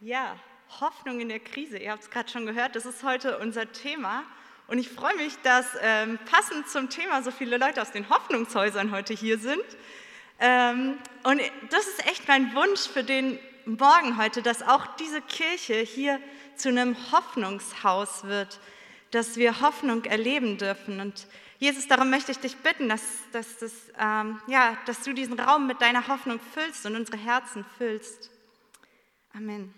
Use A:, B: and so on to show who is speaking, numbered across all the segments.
A: Ja, Hoffnung in der Krise. Ihr habt es gerade schon gehört, das ist heute unser Thema. Und ich freue mich, dass ähm, passend zum Thema so viele Leute aus den Hoffnungshäusern heute hier sind. Ähm, und das ist echt mein Wunsch für den Morgen heute, dass auch diese Kirche hier zu einem Hoffnungshaus wird, dass wir Hoffnung erleben dürfen. Und Jesus, darum möchte ich dich bitten, dass, dass, dass, ähm, ja, dass du diesen Raum mit deiner Hoffnung füllst und unsere Herzen füllst. Amen.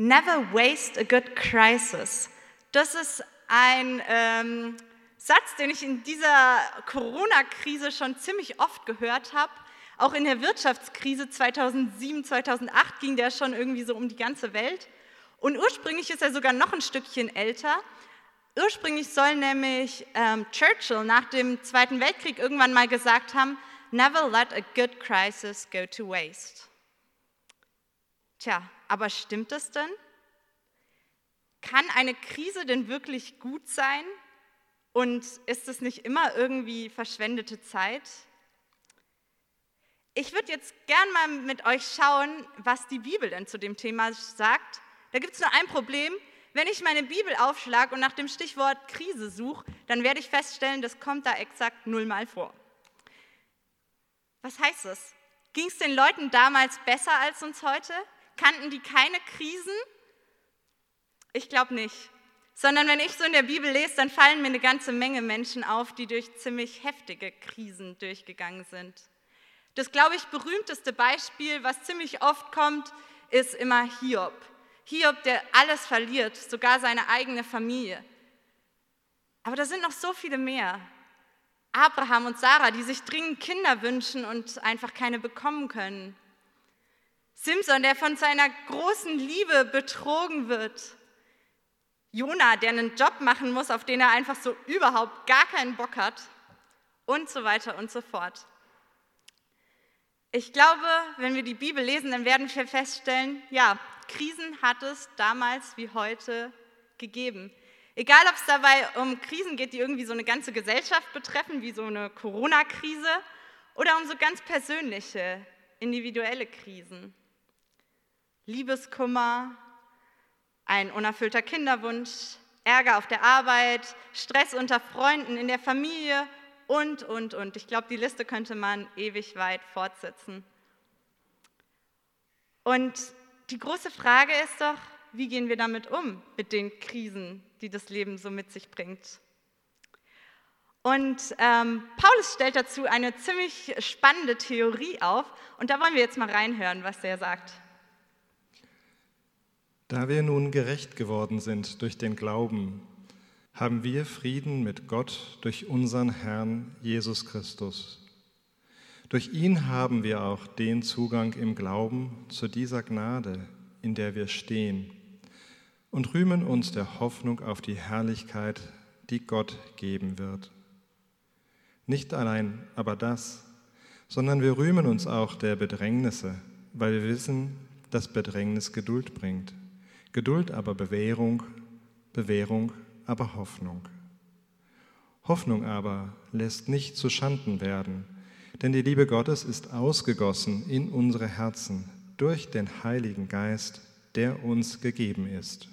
A: Never waste a good crisis. Das ist ein ähm, Satz, den ich in dieser Corona-Krise schon ziemlich oft gehört habe. Auch in der Wirtschaftskrise 2007, 2008 ging der schon irgendwie so um die ganze Welt. Und ursprünglich ist er sogar noch ein Stückchen älter. Ursprünglich soll nämlich ähm, Churchill nach dem Zweiten Weltkrieg irgendwann mal gesagt haben, Never let a good crisis go to waste. Tja, aber stimmt das denn? Kann eine Krise denn wirklich gut sein? Und ist es nicht immer irgendwie verschwendete Zeit? Ich würde jetzt gern mal mit euch schauen, was die Bibel denn zu dem Thema sagt. Da gibt es nur ein Problem. Wenn ich meine Bibel aufschlage und nach dem Stichwort Krise suche, dann werde ich feststellen, das kommt da exakt nullmal vor. Was heißt das? Ging es den Leuten damals besser als uns heute? Kannten die keine Krisen? Ich glaube nicht. Sondern wenn ich so in der Bibel lese, dann fallen mir eine ganze Menge Menschen auf, die durch ziemlich heftige Krisen durchgegangen sind. Das, glaube ich, berühmteste Beispiel, was ziemlich oft kommt, ist immer Hiob. Hiob, der alles verliert, sogar seine eigene Familie. Aber da sind noch so viele mehr. Abraham und Sarah, die sich dringend Kinder wünschen und einfach keine bekommen können. Simson, der von seiner großen Liebe betrogen wird. Jona, der einen Job machen muss, auf den er einfach so überhaupt gar keinen Bock hat. Und so weiter und so fort. Ich glaube, wenn wir die Bibel lesen, dann werden wir feststellen, ja, Krisen hat es damals wie heute gegeben. Egal, ob es dabei um Krisen geht, die irgendwie so eine ganze Gesellschaft betreffen, wie so eine Corona-Krise, oder um so ganz persönliche, individuelle Krisen. Liebeskummer, ein unerfüllter Kinderwunsch, Ärger auf der Arbeit, Stress unter Freunden, in der Familie und, und, und. Ich glaube, die Liste könnte man ewig weit fortsetzen. Und die große Frage ist doch, wie gehen wir damit um, mit den Krisen, die das Leben so mit sich bringt? Und ähm, Paulus stellt dazu eine ziemlich spannende Theorie auf und da wollen wir jetzt mal reinhören, was er sagt.
B: Da wir nun gerecht geworden sind durch den Glauben, haben wir Frieden mit Gott durch unseren Herrn Jesus Christus. Durch ihn haben wir auch den Zugang im Glauben zu dieser Gnade, in der wir stehen, und rühmen uns der Hoffnung auf die Herrlichkeit, die Gott geben wird. Nicht allein aber das, sondern wir rühmen uns auch der Bedrängnisse, weil wir wissen, dass Bedrängnis Geduld bringt Geduld aber Bewährung, Bewährung aber Hoffnung. Hoffnung aber lässt nicht zu Schanden werden, denn die Liebe Gottes ist ausgegossen in unsere Herzen durch den Heiligen Geist, der uns gegeben ist.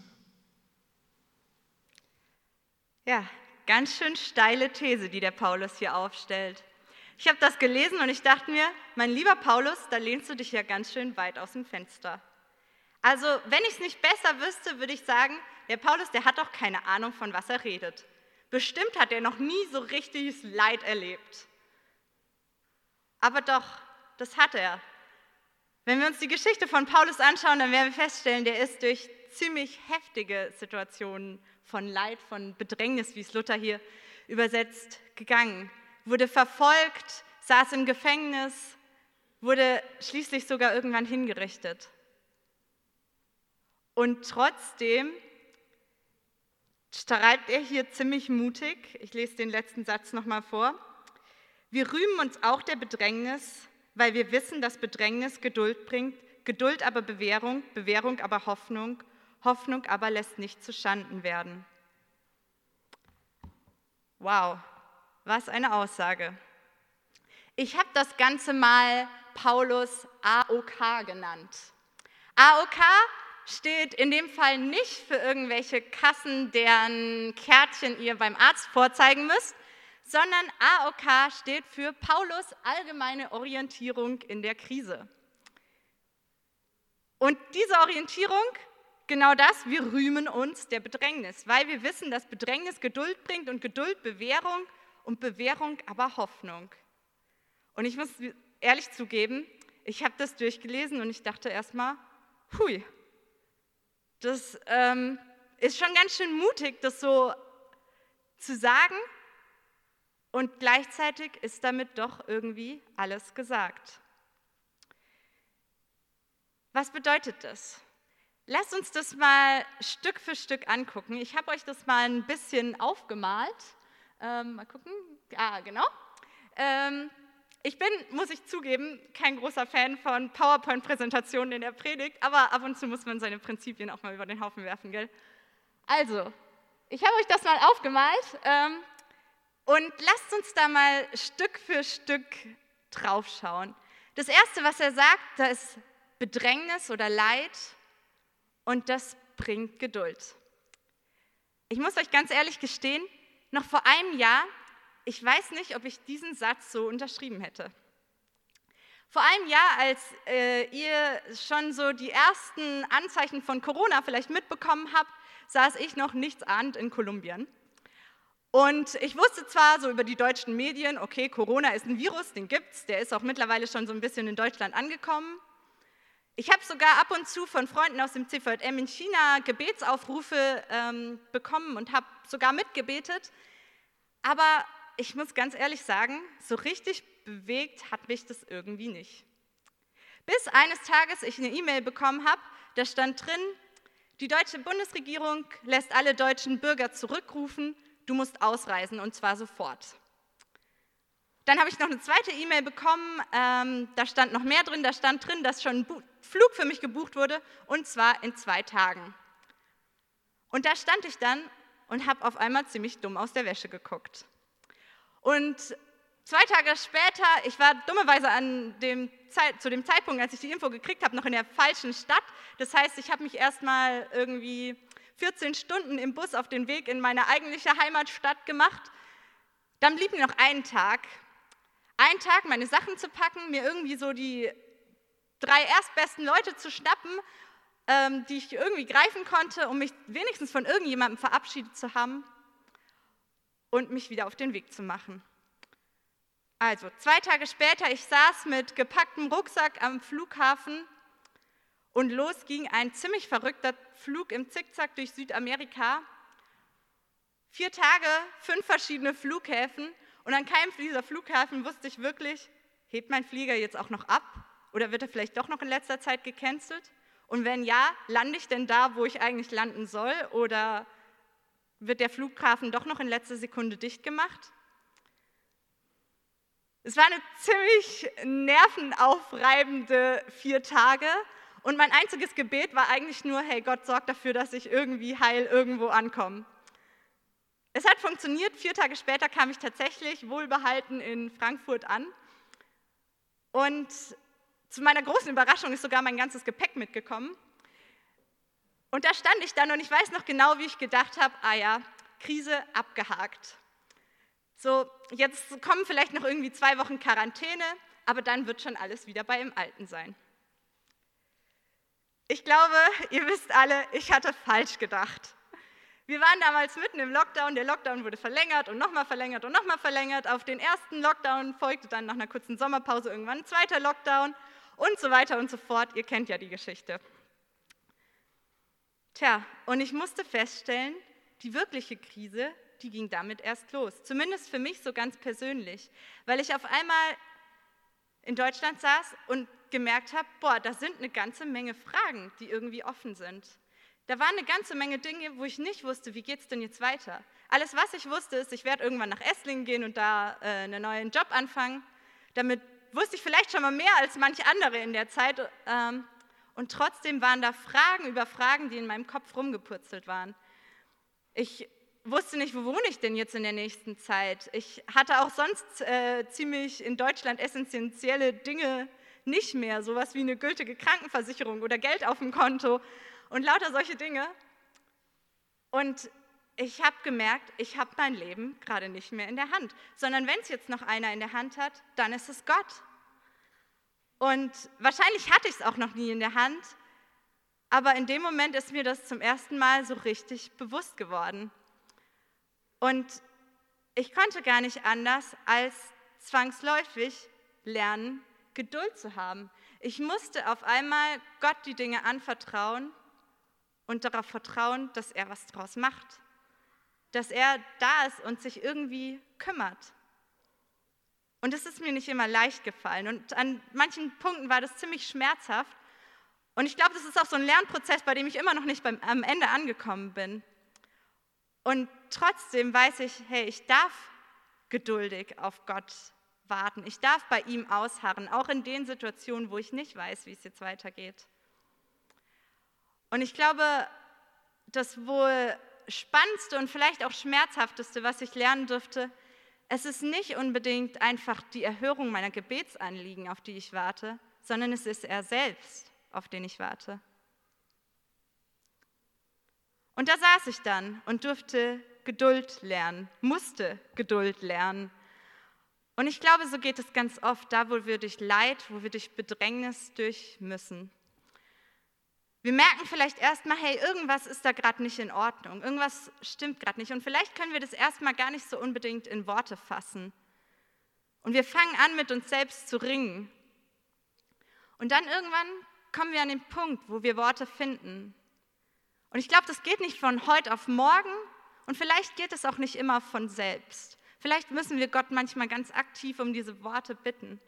A: Ja, ganz schön steile These, die der Paulus hier aufstellt. Ich habe das gelesen und ich dachte mir, mein lieber Paulus, da lehnst du dich ja ganz schön weit aus dem Fenster. Also, wenn ich es nicht besser wüsste, würde ich sagen, der Paulus, der hat doch keine Ahnung, von was er redet. Bestimmt hat er noch nie so richtiges Leid erlebt. Aber doch, das hat er. Wenn wir uns die Geschichte von Paulus anschauen, dann werden wir feststellen, der ist durch ziemlich heftige Situationen von Leid, von Bedrängnis, wie es Luther hier übersetzt, gegangen. Wurde verfolgt, saß im Gefängnis, wurde schließlich sogar irgendwann hingerichtet. Und trotzdem schreibt er hier ziemlich mutig, ich lese den letzten Satz nochmal vor, wir rühmen uns auch der Bedrängnis, weil wir wissen, dass Bedrängnis Geduld bringt, Geduld aber Bewährung, Bewährung aber Hoffnung, Hoffnung aber lässt nicht zu Schanden werden. Wow, was eine Aussage. Ich habe das Ganze mal Paulus AOK genannt. AOK steht in dem Fall nicht für irgendwelche Kassen, deren Kärtchen ihr beim Arzt vorzeigen müsst, sondern AOK steht für Paulus allgemeine Orientierung in der Krise. Und diese Orientierung, genau das, wir rühmen uns der Bedrängnis, weil wir wissen, dass Bedrängnis Geduld bringt und Geduld Bewährung und Bewährung aber Hoffnung. Und ich muss ehrlich zugeben, ich habe das durchgelesen und ich dachte erstmal, hui, das ähm, ist schon ganz schön mutig, das so zu sagen. Und gleichzeitig ist damit doch irgendwie alles gesagt. Was bedeutet das? Lasst uns das mal Stück für Stück angucken. Ich habe euch das mal ein bisschen aufgemalt. Ähm, mal gucken. Ah, genau. Ähm, ich bin, muss ich zugeben, kein großer Fan von PowerPoint-Präsentationen in der Predigt, aber ab und zu muss man seine Prinzipien auch mal über den Haufen werfen, gell? Also, ich habe euch das mal aufgemalt ähm, und lasst uns da mal Stück für Stück draufschauen. Das Erste, was er sagt, da ist Bedrängnis oder Leid und das bringt Geduld. Ich muss euch ganz ehrlich gestehen, noch vor einem Jahr ich weiß nicht, ob ich diesen Satz so unterschrieben hätte. Vor einem Jahr, als äh, ihr schon so die ersten Anzeichen von Corona vielleicht mitbekommen habt, saß ich noch nichts ahnt in Kolumbien. Und ich wusste zwar so über die deutschen Medien, okay, Corona ist ein Virus, den gibt's, der ist auch mittlerweile schon so ein bisschen in Deutschland angekommen. Ich habe sogar ab und zu von Freunden aus dem CVM in China Gebetsaufrufe ähm, bekommen und habe sogar mitgebetet. Aber ich muss ganz ehrlich sagen, so richtig bewegt hat mich das irgendwie nicht. Bis eines Tages ich eine E-Mail bekommen habe, da stand drin, die deutsche Bundesregierung lässt alle deutschen Bürger zurückrufen, du musst ausreisen und zwar sofort. Dann habe ich noch eine zweite E-Mail bekommen, ähm, da stand noch mehr drin, da stand drin, dass schon ein Flug für mich gebucht wurde und zwar in zwei Tagen. Und da stand ich dann und habe auf einmal ziemlich dumm aus der Wäsche geguckt. Und zwei Tage später, ich war dummerweise an dem Zeit, zu dem Zeitpunkt, als ich die Info gekriegt habe, noch in der falschen Stadt. Das heißt, ich habe mich erstmal irgendwie 14 Stunden im Bus auf den Weg in meine eigentliche Heimatstadt gemacht. Dann blieb mir noch ein Tag. Ein Tag, meine Sachen zu packen, mir irgendwie so die drei erstbesten Leute zu schnappen, ähm, die ich irgendwie greifen konnte, um mich wenigstens von irgendjemandem verabschiedet zu haben und mich wieder auf den Weg zu machen. Also, zwei Tage später, ich saß mit gepacktem Rucksack am Flughafen und los ging ein ziemlich verrückter Flug im Zickzack durch Südamerika. Vier Tage, fünf verschiedene Flughäfen und an keinem dieser Flughäfen wusste ich wirklich, hebt mein Flieger jetzt auch noch ab oder wird er vielleicht doch noch in letzter Zeit gecancelt? Und wenn ja, lande ich denn da, wo ich eigentlich landen soll oder wird der Flughafen doch noch in letzter Sekunde dicht gemacht. Es war eine ziemlich nervenaufreibende vier Tage und mein einziges Gebet war eigentlich nur, hey Gott, sorg dafür, dass ich irgendwie heil irgendwo ankomme. Es hat funktioniert, vier Tage später kam ich tatsächlich wohlbehalten in Frankfurt an und zu meiner großen Überraschung ist sogar mein ganzes Gepäck mitgekommen. Und da stand ich dann und ich weiß noch genau, wie ich gedacht habe, ah ja, Krise abgehakt. So, jetzt kommen vielleicht noch irgendwie zwei Wochen Quarantäne, aber dann wird schon alles wieder bei im Alten sein. Ich glaube, ihr wisst alle, ich hatte falsch gedacht. Wir waren damals mitten im Lockdown, der Lockdown wurde verlängert und nochmal verlängert und nochmal verlängert. Auf den ersten Lockdown folgte dann nach einer kurzen Sommerpause irgendwann ein zweiter Lockdown und so weiter und so fort. Ihr kennt ja die Geschichte. Tja, und ich musste feststellen, die wirkliche Krise, die ging damit erst los. Zumindest für mich so ganz persönlich, weil ich auf einmal in Deutschland saß und gemerkt habe, boah, da sind eine ganze Menge Fragen, die irgendwie offen sind. Da waren eine ganze Menge Dinge, wo ich nicht wusste, wie geht es denn jetzt weiter. Alles, was ich wusste, ist, ich werde irgendwann nach Esslingen gehen und da äh, einen neuen Job anfangen. Damit wusste ich vielleicht schon mal mehr als manche andere in der Zeit. Ähm, und trotzdem waren da Fragen über Fragen, die in meinem Kopf rumgepurzelt waren. Ich wusste nicht, wo wohne ich denn jetzt in der nächsten Zeit. Ich hatte auch sonst äh, ziemlich in Deutschland essentielle Dinge, nicht mehr, sowas wie eine gültige Krankenversicherung oder Geld auf dem Konto und lauter solche Dinge. Und ich habe gemerkt, ich habe mein Leben gerade nicht mehr in der Hand, sondern wenn es jetzt noch einer in der Hand hat, dann ist es Gott. Und wahrscheinlich hatte ich es auch noch nie in der Hand, aber in dem Moment ist mir das zum ersten Mal so richtig bewusst geworden. Und ich konnte gar nicht anders als zwangsläufig lernen, Geduld zu haben. Ich musste auf einmal Gott die Dinge anvertrauen und darauf vertrauen, dass er was draus macht, dass er da ist und sich irgendwie kümmert. Und es ist mir nicht immer leicht gefallen und an manchen Punkten war das ziemlich schmerzhaft. Und ich glaube, das ist auch so ein Lernprozess, bei dem ich immer noch nicht beim, am Ende angekommen bin. Und trotzdem weiß ich, hey, ich darf geduldig auf Gott warten. Ich darf bei ihm ausharren, auch in den Situationen, wo ich nicht weiß, wie es jetzt weitergeht. Und ich glaube, das wohl spannendste und vielleicht auch schmerzhafteste, was ich lernen durfte, es ist nicht unbedingt einfach die Erhörung meiner Gebetsanliegen, auf die ich warte, sondern es ist er selbst, auf den ich warte. Und da saß ich dann und durfte Geduld lernen, musste Geduld lernen. Und ich glaube, so geht es ganz oft, da wo wir durch Leid, wo wir durch Bedrängnis durch müssen. Wir merken vielleicht erstmal, hey, irgendwas ist da gerade nicht in Ordnung, irgendwas stimmt gerade nicht. Und vielleicht können wir das erstmal gar nicht so unbedingt in Worte fassen. Und wir fangen an, mit uns selbst zu ringen. Und dann irgendwann kommen wir an den Punkt, wo wir Worte finden. Und ich glaube, das geht nicht von heute auf morgen und vielleicht geht es auch nicht immer von selbst. Vielleicht müssen wir Gott manchmal ganz aktiv um diese Worte bitten.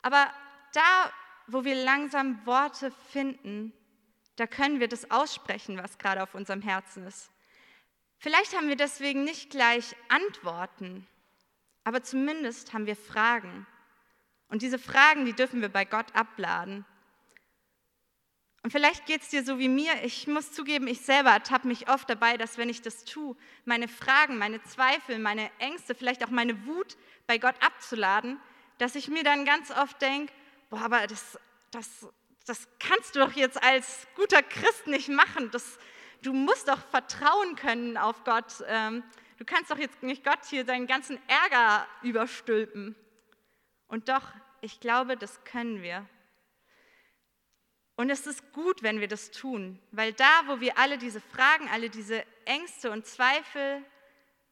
A: Aber da, wo wir langsam Worte finden, da können wir das aussprechen, was gerade auf unserem Herzen ist. Vielleicht haben wir deswegen nicht gleich Antworten, aber zumindest haben wir Fragen. Und diese Fragen, die dürfen wir bei Gott abladen. Und vielleicht geht es dir so wie mir. Ich muss zugeben, ich selber ertappe mich oft dabei, dass wenn ich das tue, meine Fragen, meine Zweifel, meine Ängste, vielleicht auch meine Wut bei Gott abzuladen, dass ich mir dann ganz oft denke, boah, aber das, das, das kannst du doch jetzt als guter Christ nicht machen. Das, du musst doch vertrauen können auf Gott. Ähm, du kannst doch jetzt nicht Gott hier seinen ganzen Ärger überstülpen. Und doch, ich glaube, das können wir. Und es ist gut, wenn wir das tun, weil da, wo wir alle diese Fragen, alle diese Ängste und Zweifel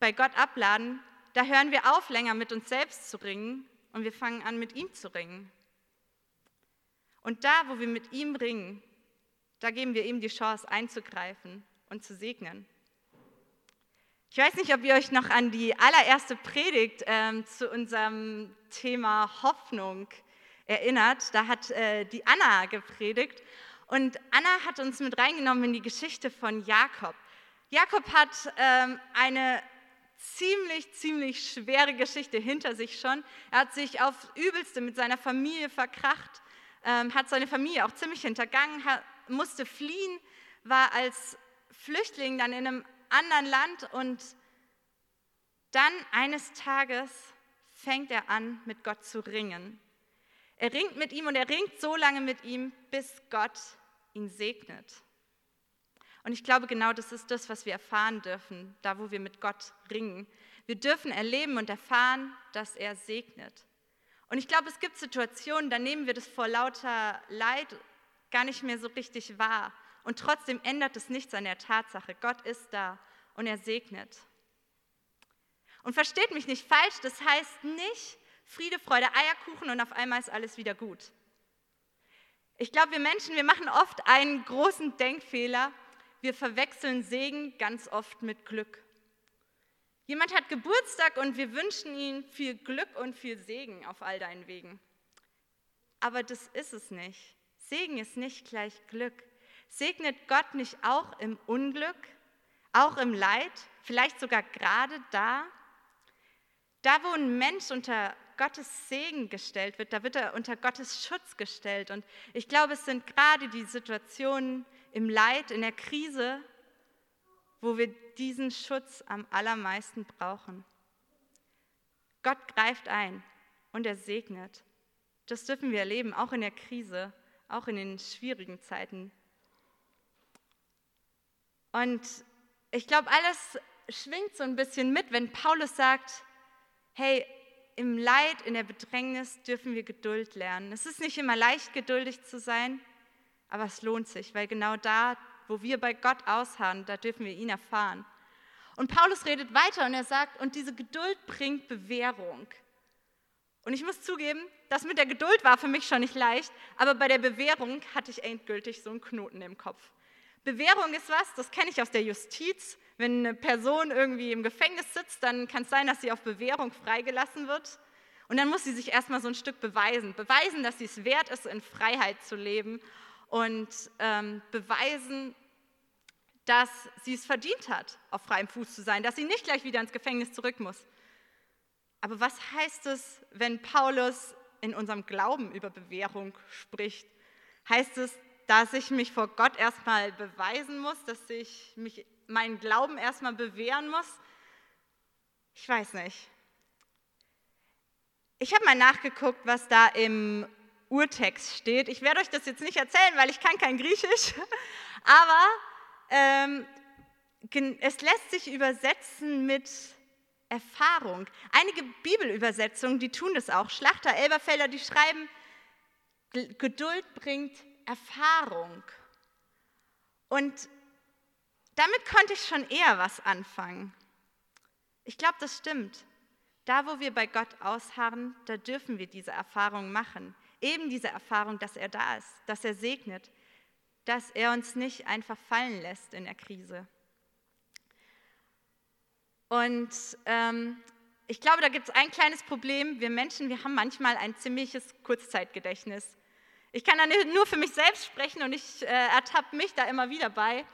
A: bei Gott abladen, da hören wir auf, länger mit uns selbst zu ringen und wir fangen an, mit ihm zu ringen. Und da, wo wir mit ihm ringen, da geben wir ihm die Chance einzugreifen und zu segnen. Ich weiß nicht, ob ihr euch noch an die allererste Predigt ähm, zu unserem Thema Hoffnung erinnert. Da hat äh, die Anna gepredigt und Anna hat uns mit reingenommen in die Geschichte von Jakob. Jakob hat ähm, eine ziemlich, ziemlich schwere Geschichte hinter sich schon. Er hat sich aufs Übelste mit seiner Familie verkracht ähm, hat seine Familie auch ziemlich hintergangen, hat, musste fliehen, war als Flüchtling dann in einem anderen Land und dann eines Tages fängt er an, mit Gott zu ringen. Er ringt mit ihm und er ringt so lange mit ihm, bis Gott ihn segnet. Und ich glaube, genau das ist das, was wir erfahren dürfen, da wo wir mit Gott ringen. Wir dürfen erleben und erfahren, dass er segnet. Und ich glaube, es gibt Situationen, da nehmen wir das vor lauter Leid gar nicht mehr so richtig wahr. Und trotzdem ändert es nichts an der Tatsache. Gott ist da und er segnet. Und versteht mich nicht falsch, das heißt nicht Friede, Freude, Eierkuchen und auf einmal ist alles wieder gut. Ich glaube, wir Menschen, wir machen oft einen großen Denkfehler. Wir verwechseln Segen ganz oft mit Glück. Jemand hat Geburtstag und wir wünschen ihm viel Glück und viel Segen auf all deinen Wegen. Aber das ist es nicht. Segen ist nicht gleich Glück. Segnet Gott nicht auch im Unglück, auch im Leid, vielleicht sogar gerade da? Da, wo ein Mensch unter Gottes Segen gestellt wird, da wird er unter Gottes Schutz gestellt. Und ich glaube, es sind gerade die Situationen im Leid, in der Krise, wo wir diesen Schutz am allermeisten brauchen. Gott greift ein und er segnet. Das dürfen wir erleben, auch in der Krise, auch in den schwierigen Zeiten. Und ich glaube, alles schwingt so ein bisschen mit, wenn Paulus sagt, hey, im Leid, in der Bedrängnis dürfen wir Geduld lernen. Es ist nicht immer leicht, geduldig zu sein, aber es lohnt sich, weil genau da, wo wir bei Gott ausharren, da dürfen wir ihn erfahren. Und Paulus redet weiter und er sagt, und diese Geduld bringt Bewährung. Und ich muss zugeben, das mit der Geduld war für mich schon nicht leicht, aber bei der Bewährung hatte ich endgültig so einen Knoten im Kopf. Bewährung ist was, das kenne ich aus der Justiz. Wenn eine Person irgendwie im Gefängnis sitzt, dann kann es sein, dass sie auf Bewährung freigelassen wird. Und dann muss sie sich erstmal so ein Stück beweisen. Beweisen, dass sie es wert ist, in Freiheit zu leben. Und ähm, beweisen, dass sie es verdient hat, auf freiem Fuß zu sein, dass sie nicht gleich wieder ins Gefängnis zurück muss. Aber was heißt es, wenn Paulus in unserem Glauben über Bewährung spricht? Heißt es, dass ich mich vor Gott erstmal beweisen muss, dass ich mich meinen Glauben erstmal bewähren muss? Ich weiß nicht. Ich habe mal nachgeguckt, was da im Urtext steht. Ich werde euch das jetzt nicht erzählen, weil ich kann kein Griechisch, aber ähm, es lässt sich übersetzen mit Erfahrung. Einige Bibelübersetzungen, die tun das auch. Schlachter, Elberfelder, die schreiben, Geduld bringt Erfahrung. Und damit konnte ich schon eher was anfangen. Ich glaube, das stimmt. Da, wo wir bei Gott ausharren, da dürfen wir diese Erfahrung machen. Eben diese Erfahrung, dass er da ist, dass er segnet, dass er uns nicht einfach fallen lässt in der Krise. Und ähm, ich glaube, da gibt es ein kleines Problem. Wir Menschen, wir haben manchmal ein ziemliches Kurzzeitgedächtnis. Ich kann da nur für mich selbst sprechen und ich äh, ertappe mich da immer wieder bei.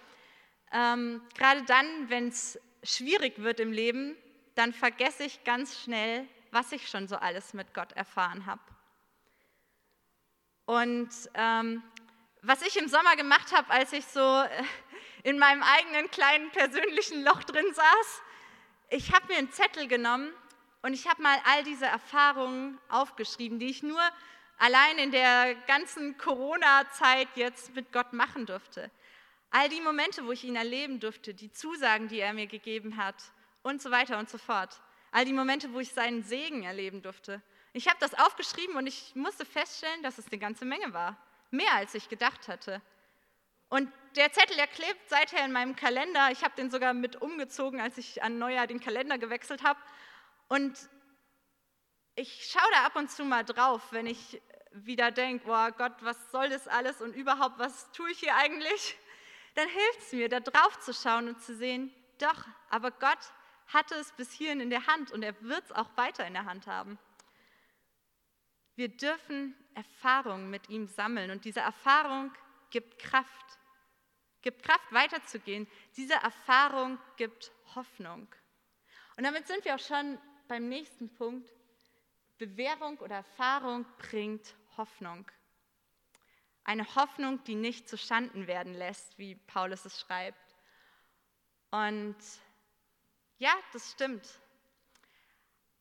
A: Ähm, gerade dann, wenn es schwierig wird im Leben, dann vergesse ich ganz schnell, was ich schon so alles mit Gott erfahren habe. Und ähm, was ich im Sommer gemacht habe, als ich so äh, in meinem eigenen kleinen persönlichen Loch drin saß, ich habe mir einen Zettel genommen und ich habe mal all diese Erfahrungen aufgeschrieben, die ich nur allein in der ganzen Corona-Zeit jetzt mit Gott machen durfte. All die Momente, wo ich ihn erleben durfte, die Zusagen, die er mir gegeben hat und so weiter und so fort. All die Momente, wo ich seinen Segen erleben durfte. Ich habe das aufgeschrieben und ich musste feststellen, dass es eine ganze Menge war. Mehr als ich gedacht hatte. Und der Zettel, der klebt seither in meinem Kalender. Ich habe den sogar mit umgezogen, als ich an Neujahr den Kalender gewechselt habe. Und ich schaue da ab und zu mal drauf, wenn ich wieder denke, boah Gott, was soll das alles und überhaupt, was tue ich hier eigentlich? Dann hilft es mir, da drauf zu schauen und zu sehen, doch, aber Gott hatte es bis hierhin in der Hand und er wird es auch weiter in der Hand haben. Wir dürfen Erfahrungen mit ihm sammeln und diese Erfahrung gibt Kraft, gibt Kraft weiterzugehen. Diese Erfahrung gibt Hoffnung. Und damit sind wir auch schon beim nächsten Punkt. Bewährung oder Erfahrung bringt Hoffnung. Eine Hoffnung, die nicht zu Schanden werden lässt, wie Paulus es schreibt. Und ja, das stimmt.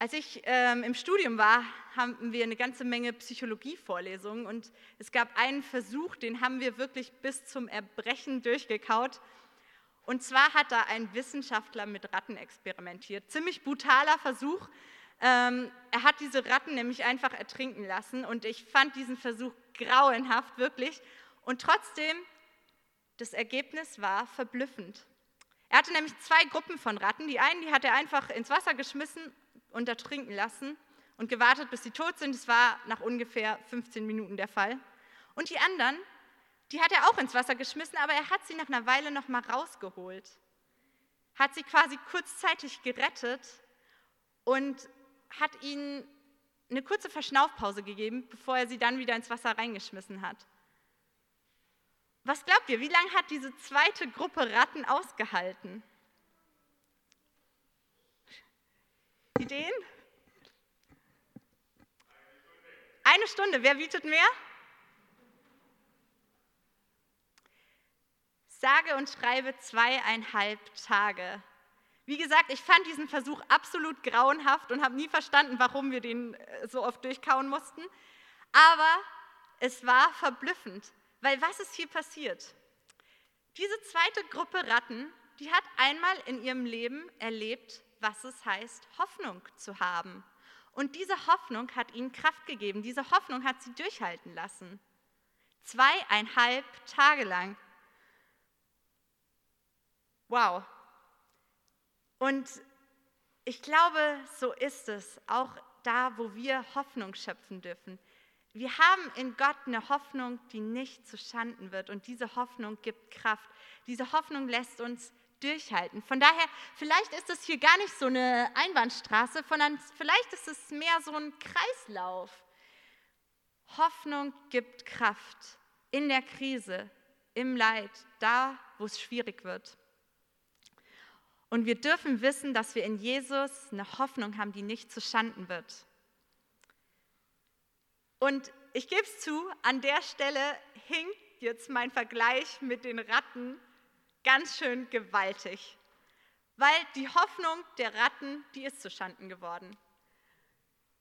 A: Als ich ähm, im Studium war, haben wir eine ganze Menge Psychologievorlesungen und es gab einen Versuch, den haben wir wirklich bis zum Erbrechen durchgekaut. Und zwar hat da ein Wissenschaftler mit Ratten experimentiert. Ziemlich brutaler Versuch. Ähm, er hat diese Ratten nämlich einfach ertrinken lassen und ich fand diesen Versuch grauenhaft, wirklich. Und trotzdem, das Ergebnis war verblüffend. Er hatte nämlich zwei Gruppen von Ratten. Die einen, die hat er einfach ins Wasser geschmissen und ertrinken lassen und gewartet, bis sie tot sind. Das war nach ungefähr 15 Minuten der Fall. Und die anderen, die hat er auch ins Wasser geschmissen, aber er hat sie nach einer Weile noch mal rausgeholt. Hat sie quasi kurzzeitig gerettet und hat ihnen eine kurze Verschnaufpause gegeben, bevor er sie dann wieder ins Wasser reingeschmissen hat. Was glaubt ihr, wie lange hat diese zweite Gruppe Ratten ausgehalten? Ideen? Eine Stunde. Wer bietet mehr? Sage und schreibe zweieinhalb Tage. Wie gesagt, ich fand diesen Versuch absolut grauenhaft und habe nie verstanden, warum wir den äh, so oft durchkauen mussten. Aber es war verblüffend, weil was ist hier passiert? Diese zweite Gruppe Ratten, die hat einmal in ihrem Leben erlebt, was es heißt, Hoffnung zu haben. Und diese Hoffnung hat ihnen Kraft gegeben. Diese Hoffnung hat sie durchhalten lassen. Zweieinhalb Tage lang. Wow. Und ich glaube, so ist es, auch da, wo wir Hoffnung schöpfen dürfen. Wir haben in Gott eine Hoffnung, die nicht zu Schanden wird. Und diese Hoffnung gibt Kraft. Diese Hoffnung lässt uns durchhalten. Von daher, vielleicht ist es hier gar nicht so eine Einbahnstraße, sondern vielleicht ist es mehr so ein Kreislauf. Hoffnung gibt Kraft in der Krise, im Leid, da, wo es schwierig wird. Und wir dürfen wissen, dass wir in Jesus eine Hoffnung haben, die nicht zu Schanden wird. Und ich gebe es zu, an der Stelle hinkt jetzt mein Vergleich mit den Ratten ganz schön gewaltig, weil die Hoffnung der Ratten, die ist zu Schanden geworden.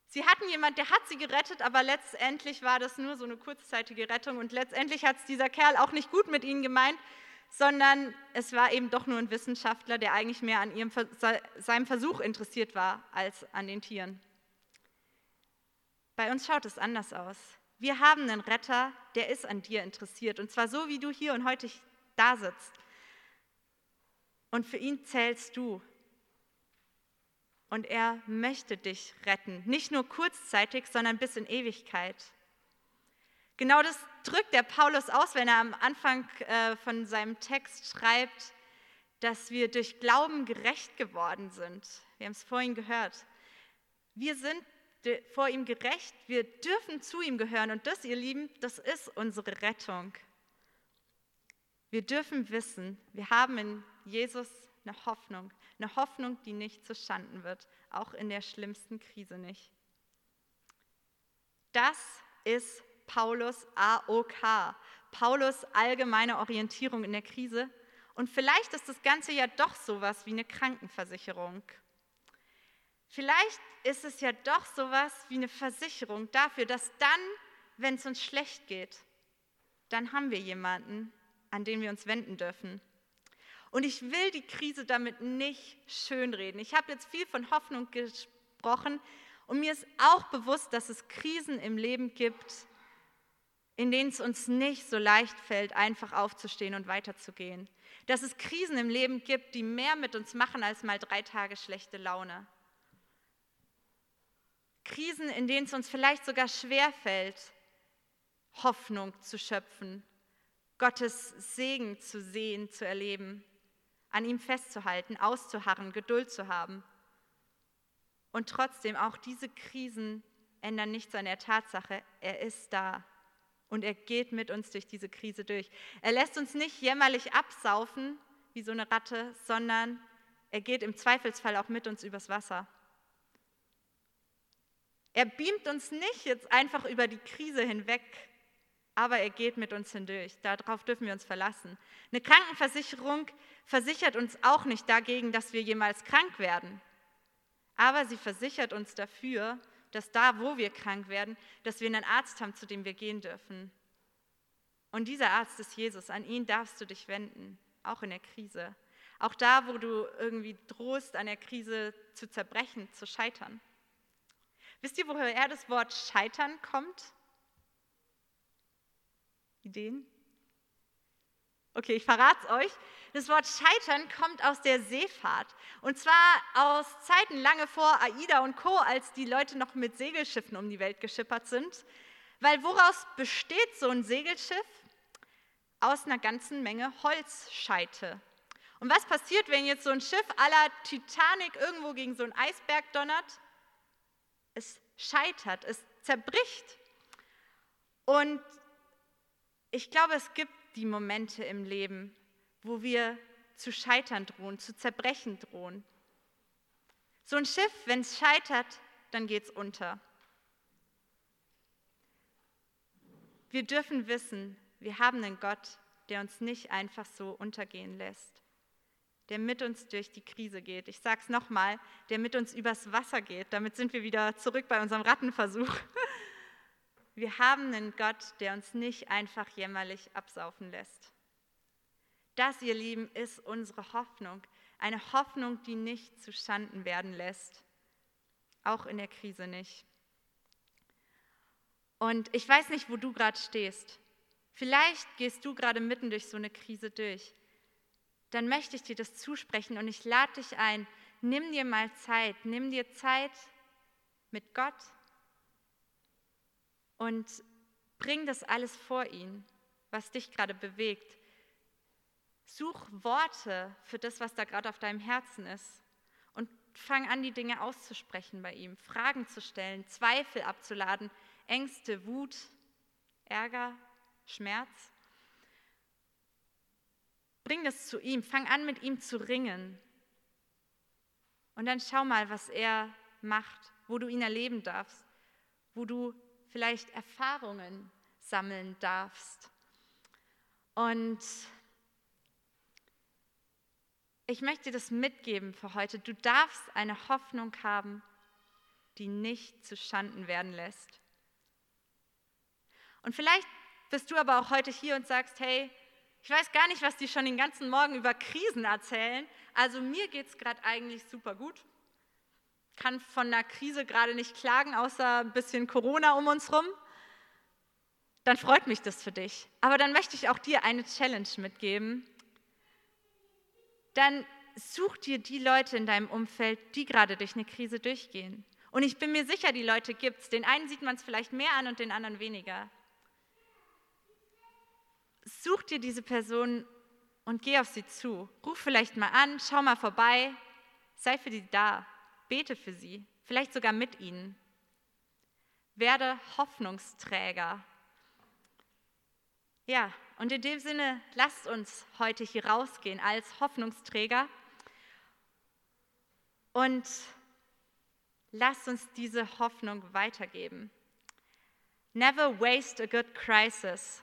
A: Sie hatten jemand, der hat sie gerettet, aber letztendlich war das nur so eine kurzzeitige Rettung und letztendlich hat es dieser Kerl auch nicht gut mit ihnen gemeint, sondern es war eben doch nur ein Wissenschaftler, der eigentlich mehr an ihrem, seinem Versuch interessiert war als an den Tieren. Bei uns schaut es anders aus. Wir haben einen Retter, der ist an dir interessiert und zwar so, wie du hier und heute da sitzt. Und für ihn zählst du. Und er möchte dich retten. Nicht nur kurzzeitig, sondern bis in Ewigkeit. Genau das drückt der Paulus aus, wenn er am Anfang äh, von seinem Text schreibt, dass wir durch Glauben gerecht geworden sind. Wir haben es vorhin gehört. Wir sind vor ihm gerecht, wir dürfen zu ihm gehören und das, ihr Lieben, das ist unsere Rettung. Wir dürfen wissen, wir haben in Jesus eine Hoffnung, eine Hoffnung, die nicht zu Schanden wird, auch in der schlimmsten Krise nicht. Das ist Paulus AOK, Paulus allgemeine Orientierung in der Krise. Und vielleicht ist das Ganze ja doch sowas wie eine Krankenversicherung. Vielleicht ist es ja doch sowas wie eine Versicherung dafür, dass dann, wenn es uns schlecht geht, dann haben wir jemanden, an den wir uns wenden dürfen. Und ich will die Krise damit nicht schönreden. Ich habe jetzt viel von Hoffnung gesprochen und mir ist auch bewusst, dass es Krisen im Leben gibt, in denen es uns nicht so leicht fällt, einfach aufzustehen und weiterzugehen. Dass es Krisen im Leben gibt, die mehr mit uns machen als mal drei Tage schlechte Laune. Krisen, in denen es uns vielleicht sogar schwer fällt, Hoffnung zu schöpfen, Gottes Segen zu sehen, zu erleben, an ihm festzuhalten, auszuharren, Geduld zu haben. Und trotzdem, auch diese Krisen ändern nichts an der Tatsache, er ist da und er geht mit uns durch diese Krise durch. Er lässt uns nicht jämmerlich absaufen wie so eine Ratte, sondern er geht im Zweifelsfall auch mit uns übers Wasser. Er beamt uns nicht jetzt einfach über die Krise hinweg, aber er geht mit uns hindurch. Darauf dürfen wir uns verlassen. Eine Krankenversicherung versichert uns auch nicht dagegen, dass wir jemals krank werden. Aber sie versichert uns dafür, dass da, wo wir krank werden, dass wir einen Arzt haben, zu dem wir gehen dürfen. Und dieser Arzt ist Jesus. An ihn darfst du dich wenden, auch in der Krise. Auch da, wo du irgendwie drohst, an der Krise zu zerbrechen, zu scheitern. Wisst ihr, woher das Wort Scheitern kommt? Ideen? Okay, ich verrate es euch. Das Wort Scheitern kommt aus der Seefahrt. Und zwar aus Zeiten lange vor AIDA und Co., als die Leute noch mit Segelschiffen um die Welt geschippert sind. Weil woraus besteht so ein Segelschiff? Aus einer ganzen Menge Holzscheite. Und was passiert, wenn jetzt so ein Schiff aller Titanic irgendwo gegen so einen Eisberg donnert? es scheitert, es zerbricht. Und ich glaube, es gibt die Momente im Leben, wo wir zu scheitern drohen, zu zerbrechen drohen. So ein Schiff, wenn es scheitert, dann geht es unter. Wir dürfen wissen, wir haben einen Gott, der uns nicht einfach so untergehen lässt der mit uns durch die Krise geht. Ich sage es nochmal, der mit uns übers Wasser geht. Damit sind wir wieder zurück bei unserem Rattenversuch. Wir haben einen Gott, der uns nicht einfach jämmerlich absaufen lässt. Das, ihr Lieben, ist unsere Hoffnung. Eine Hoffnung, die nicht zu Schanden werden lässt. Auch in der Krise nicht. Und ich weiß nicht, wo du gerade stehst. Vielleicht gehst du gerade mitten durch so eine Krise durch. Dann möchte ich dir das zusprechen und ich lade dich ein, nimm dir mal Zeit, nimm dir Zeit mit Gott, und bring das alles vor ihn, was dich gerade bewegt. Such Worte für das, was da gerade auf deinem Herzen ist und fang an, die Dinge auszusprechen bei ihm, Fragen zu stellen, Zweifel abzuladen, Ängste, Wut, Ärger, Schmerz. Bring das zu ihm, fang an, mit ihm zu ringen. Und dann schau mal, was er macht, wo du ihn erleben darfst, wo du vielleicht Erfahrungen sammeln darfst. Und ich möchte dir das mitgeben für heute. Du darfst eine Hoffnung haben, die nicht zu Schanden werden lässt. Und vielleicht bist du aber auch heute hier und sagst, hey, ich weiß gar nicht, was die schon den ganzen Morgen über Krisen erzählen. Also mir geht es gerade eigentlich super gut kann von einer Krise gerade nicht klagen, außer ein bisschen Corona um uns rum, dann freut mich das für dich. Aber dann möchte ich auch dir eine Challenge mitgeben. Dann such dir die Leute in deinem Umfeld, die gerade durch eine Krise durchgehen. Und ich bin mir sicher, die Leute gibt es. Den einen sieht man es vielleicht mehr an und den anderen weniger. Such dir diese Person und geh auf sie zu. Ruf vielleicht mal an, schau mal vorbei, sei für die da. Bete für sie, vielleicht sogar mit ihnen. Werde Hoffnungsträger. Ja, und in dem Sinne, lasst uns heute hier rausgehen als Hoffnungsträger und lasst uns diese Hoffnung weitergeben. Never waste a good crisis.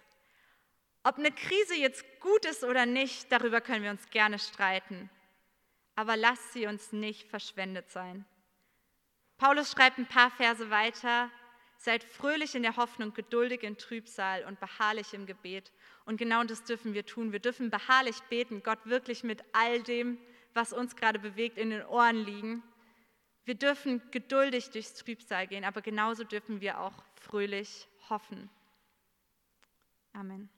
A: Ob eine Krise jetzt gut ist oder nicht, darüber können wir uns gerne streiten aber lasst sie uns nicht verschwendet sein. Paulus schreibt ein paar Verse weiter, seid fröhlich in der Hoffnung, geduldig in Trübsal und beharrlich im Gebet. Und genau das dürfen wir tun. Wir dürfen beharrlich beten, Gott wirklich mit all dem, was uns gerade bewegt, in den Ohren liegen. Wir dürfen geduldig durchs Trübsal gehen, aber genauso dürfen wir auch fröhlich hoffen. Amen.